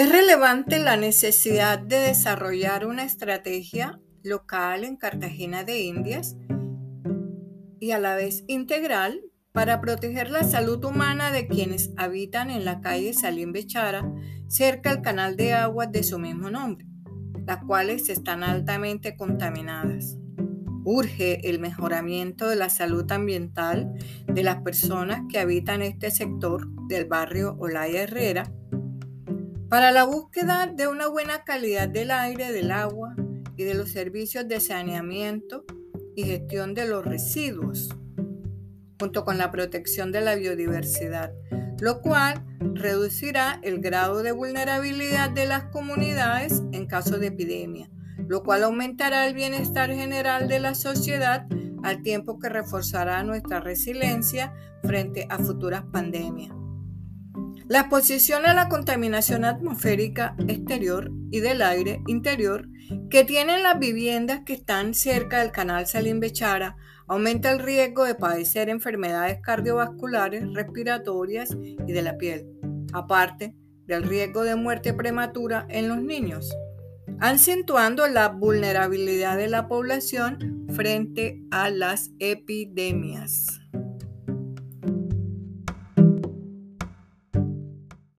Es relevante la necesidad de desarrollar una estrategia local en Cartagena de Indias y a la vez integral para proteger la salud humana de quienes habitan en la calle Salim Bechara, cerca al canal de aguas de su mismo nombre, las cuales están altamente contaminadas. Urge el mejoramiento de la salud ambiental de las personas que habitan este sector del barrio Olaya Herrera para la búsqueda de una buena calidad del aire, del agua y de los servicios de saneamiento y gestión de los residuos, junto con la protección de la biodiversidad, lo cual reducirá el grado de vulnerabilidad de las comunidades en caso de epidemia, lo cual aumentará el bienestar general de la sociedad al tiempo que reforzará nuestra resiliencia frente a futuras pandemias. La exposición a la contaminación atmosférica exterior y del aire interior que tienen las viviendas que están cerca del canal Salim Bechara aumenta el riesgo de padecer enfermedades cardiovasculares, respiratorias y de la piel, aparte del riesgo de muerte prematura en los niños, acentuando la vulnerabilidad de la población frente a las epidemias.